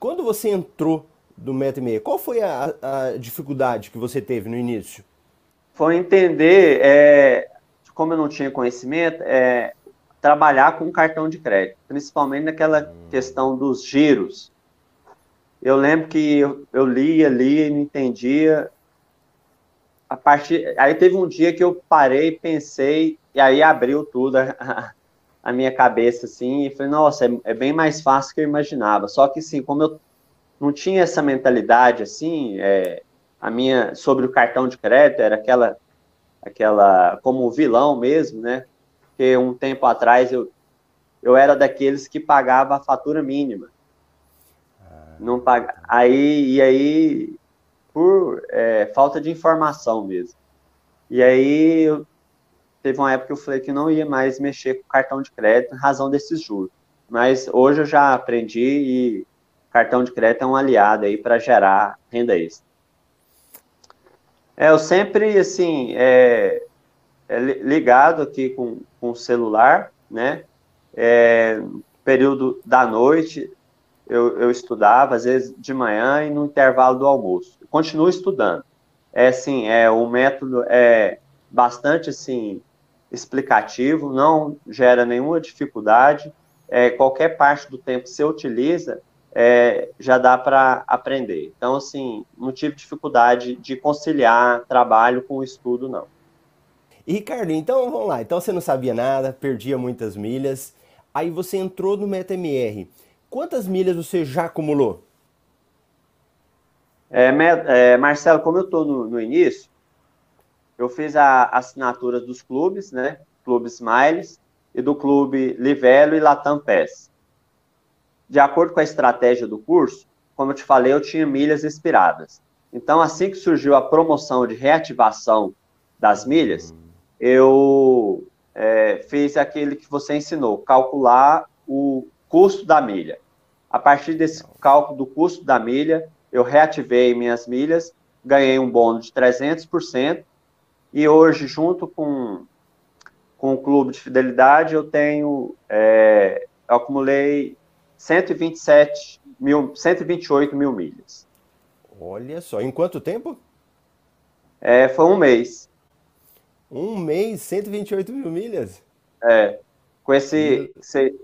Quando você entrou do MetaMe, qual foi a, a, dificuldade que você teve no início? Foi entender, é, como eu não tinha conhecimento, é, trabalhar com cartão de crédito, principalmente naquela hum. questão dos giros. Eu lembro que eu, eu lia, lia e não entendia. A partir, aí teve um dia que eu parei, pensei, e aí abriu tudo a, a minha cabeça, assim, e falei, nossa, é, é, bem mais fácil que eu imaginava. Só que, assim, como eu não tinha essa mentalidade, assim, é, a minha, sobre o cartão de crédito, era aquela, aquela, como vilão mesmo, né? Porque um tempo atrás eu, eu era daqueles que pagava a fatura mínima. Ah, não paga, aí, e aí, por é, falta de informação mesmo. E aí eu teve uma época que eu falei que não ia mais mexer com cartão de crédito em razão desses juros. Mas hoje eu já aprendi e cartão de crédito é um aliado aí para gerar renda extra. É, eu sempre, assim, é, é ligado aqui com, com o celular, né? É, período da noite eu, eu estudava, às vezes de manhã e no intervalo do almoço. Eu continuo estudando. É assim, é o método é bastante assim explicativo, não gera nenhuma dificuldade. É, qualquer parte do tempo que você utiliza, é, já dá para aprender. Então, assim, não tive dificuldade de conciliar trabalho com estudo, não. E Ricardo, então vamos lá. Então você não sabia nada, perdia muitas milhas. Aí você entrou no MetaMR. Quantas milhas você já acumulou? É, é, Marcelo, como eu estou no, no início, eu fiz a assinatura dos clubes, né? Clube Smiles e do clube Livelo e Latam. De acordo com a estratégia do curso, como eu te falei, eu tinha milhas expiradas. Então, assim que surgiu a promoção de reativação das milhas, eu é, fiz aquele que você ensinou, calcular o custo da milha. A partir desse cálculo do custo da milha, eu reativei minhas milhas, ganhei um bônus de 300%, e hoje, junto com, com o clube de fidelidade, eu tenho, é, eu acumulei 127 mil, 128 mil milhas. Olha só, em quanto tempo? É, foi um mês. Um mês, 128 mil milhas? É, com esse, você,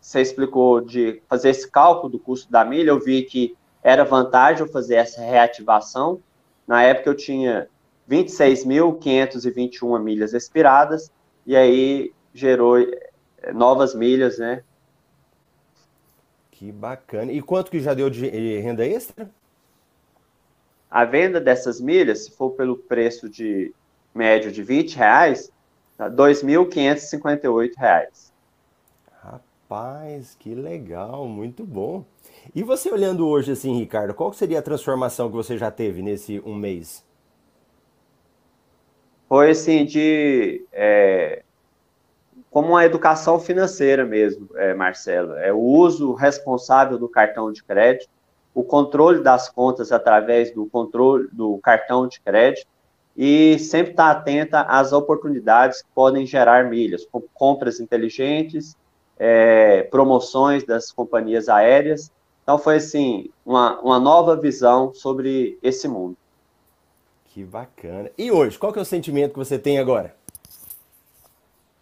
você explicou de fazer esse cálculo do custo da milha, eu vi que era vantagem eu fazer essa reativação. Na época eu tinha 26.521 milhas expiradas, e aí gerou eh, novas milhas, né? Que bacana. E quanto que já deu de renda extra? A venda dessas milhas, se for pelo preço de médio de 20 reais, tá R$ 2.558. Rapaz, que legal, muito bom. E você olhando hoje assim, Ricardo, qual seria a transformação que você já teve nesse um mês? Foi assim de é, como uma educação financeira mesmo, é, Marcelo. É o uso responsável do cartão de crédito, o controle das contas através do controle do cartão de crédito e sempre estar atenta às oportunidades que podem gerar milhas, como compras inteligentes, é, promoções das companhias aéreas. Então foi assim uma, uma nova visão sobre esse mundo. Que bacana. E hoje, qual que é o sentimento que você tem agora?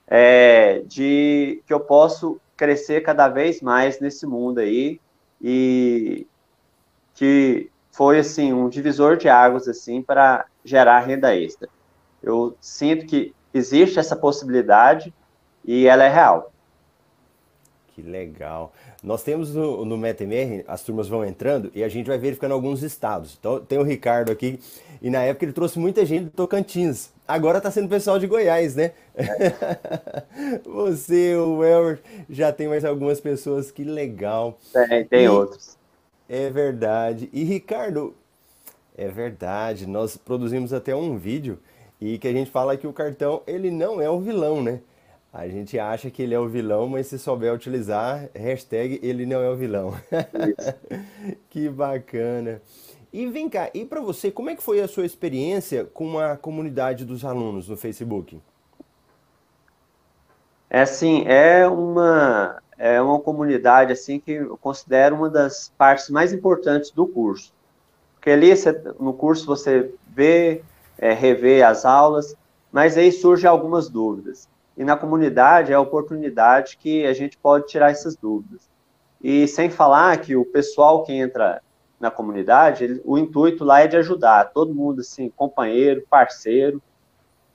É de que eu posso crescer cada vez mais nesse mundo aí e que foi assim um divisor de águas assim para gerar renda extra. Eu sinto que existe essa possibilidade e ela é real. Que legal. Nós temos no, no MetaMR, as turmas vão entrando e a gente vai verificando alguns estados. Então tem o Ricardo aqui, e na época ele trouxe muita gente do Tocantins. Agora está sendo pessoal de Goiás, né? Você, o Elmer, já tem mais algumas pessoas, que legal. Tem, tem e, outros. É verdade. E Ricardo, é verdade, nós produzimos até um vídeo e que a gente fala que o cartão, ele não é o vilão, né? A gente acha que ele é o vilão, mas se souber utilizar, hashtag ele não é o vilão. que bacana. E vem cá, e para você, como é que foi a sua experiência com a comunidade dos alunos no Facebook? É assim, é uma é uma comunidade assim que eu considero uma das partes mais importantes do curso. Porque ali você, no curso você vê, é, revê as aulas, mas aí surgem algumas dúvidas. E na comunidade é a oportunidade que a gente pode tirar essas dúvidas. E sem falar que o pessoal que entra na comunidade, ele, o intuito lá é de ajudar todo mundo, assim, companheiro, parceiro.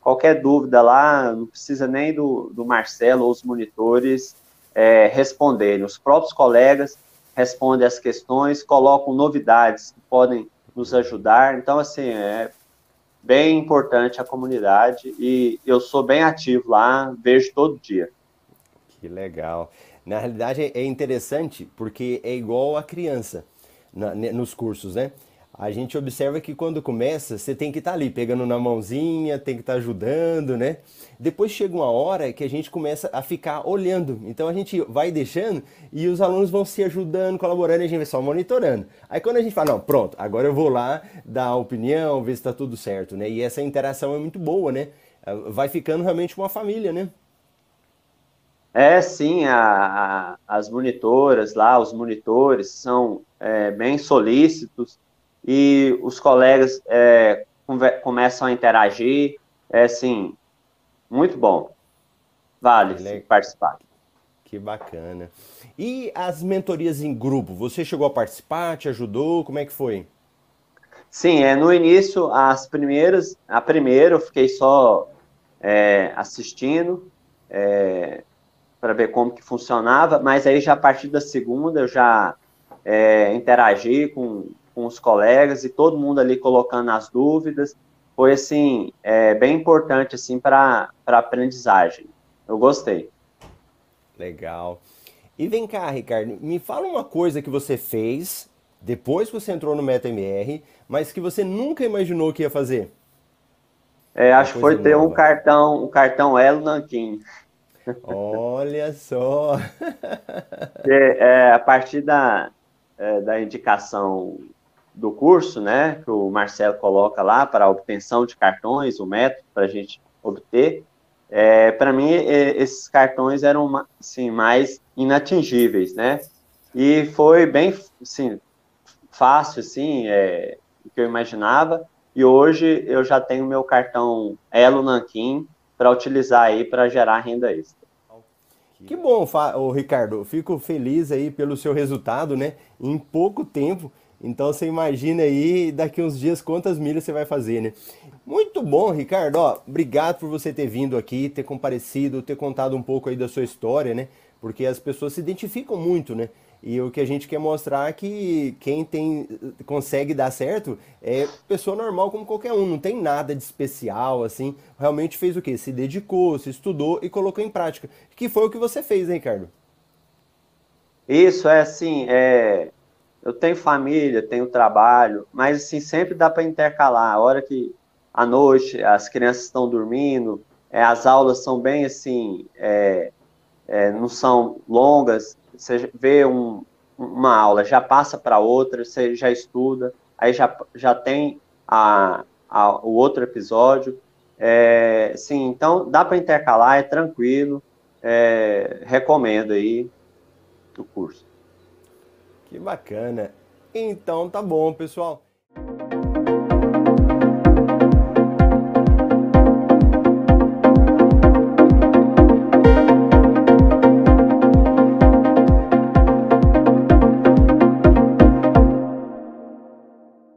Qualquer dúvida lá, não precisa nem do, do Marcelo ou os monitores é, responderem. Os próprios colegas respondem as questões, colocam novidades que podem nos ajudar. Então, assim, é bem importante a comunidade e eu sou bem ativo lá, vejo todo dia. Que legal. Na realidade é interessante porque é igual a criança na, nos cursos, né? A gente observa que quando começa, você tem que estar tá ali pegando na mãozinha, tem que estar tá ajudando, né? Depois chega uma hora que a gente começa a ficar olhando. Então a gente vai deixando e os alunos vão se ajudando, colaborando e a gente vai só monitorando. Aí quando a gente fala, não, pronto, agora eu vou lá dar a opinião, ver se está tudo certo, né? E essa interação é muito boa, né? Vai ficando realmente uma família, né? É, sim, a, a, as monitoras lá, os monitores são é, bem solícitos e os colegas é, começam a interagir, é assim, muito bom. Vale participar. Que bacana. E as mentorias em grupo, você chegou a participar, te ajudou, como é que foi? Sim, é, no início, as primeiras, a primeira eu fiquei só é, assistindo, é, para ver como que funcionava, mas aí já a partir da segunda eu já é, interagi com, com os colegas e todo mundo ali colocando as dúvidas, foi assim, é, bem importante assim para a aprendizagem. Eu gostei. Legal. E vem cá, Ricardo, me fala uma coisa que você fez depois que você entrou no MetaMR, mas que você nunca imaginou que ia fazer. É, acho que foi ter nova. um cartão, um cartão Elo Nanquim. Olha só! é, é, a partir da, é, da indicação do curso, né, que o Marcelo coloca lá para a obtenção de cartões, o método para a gente obter, é, para mim esses cartões eram assim, mais inatingíveis, né? E foi bem assim, fácil, assim, é, o que eu imaginava. E hoje eu já tenho meu cartão Elo Nanquim para utilizar aí para gerar renda extra. Que bom, Ricardo. Fico feliz aí pelo seu resultado, né? Em pouco tempo. Então você imagina aí daqui uns dias quantas milhas você vai fazer, né? Muito bom, Ricardo. Ó, obrigado por você ter vindo aqui, ter comparecido, ter contado um pouco aí da sua história, né? Porque as pessoas se identificam muito, né? E o que a gente quer mostrar é que quem tem consegue dar certo é pessoa normal como qualquer um, não tem nada de especial assim. Realmente fez o quê? Se dedicou, se estudou e colocou em prática. Que foi o que você fez, hein, Ricardo? Isso é assim, é... eu tenho família, tenho trabalho, mas assim sempre dá para intercalar. A hora que à noite as crianças estão dormindo, é, as aulas são bem assim, é, é, não são longas, você vê um, uma aula, já passa para outra, você já estuda, aí já, já tem a, a, o outro episódio. É, sim, então dá para intercalar, é tranquilo, é, recomendo aí o curso. Que bacana. Então tá bom, pessoal.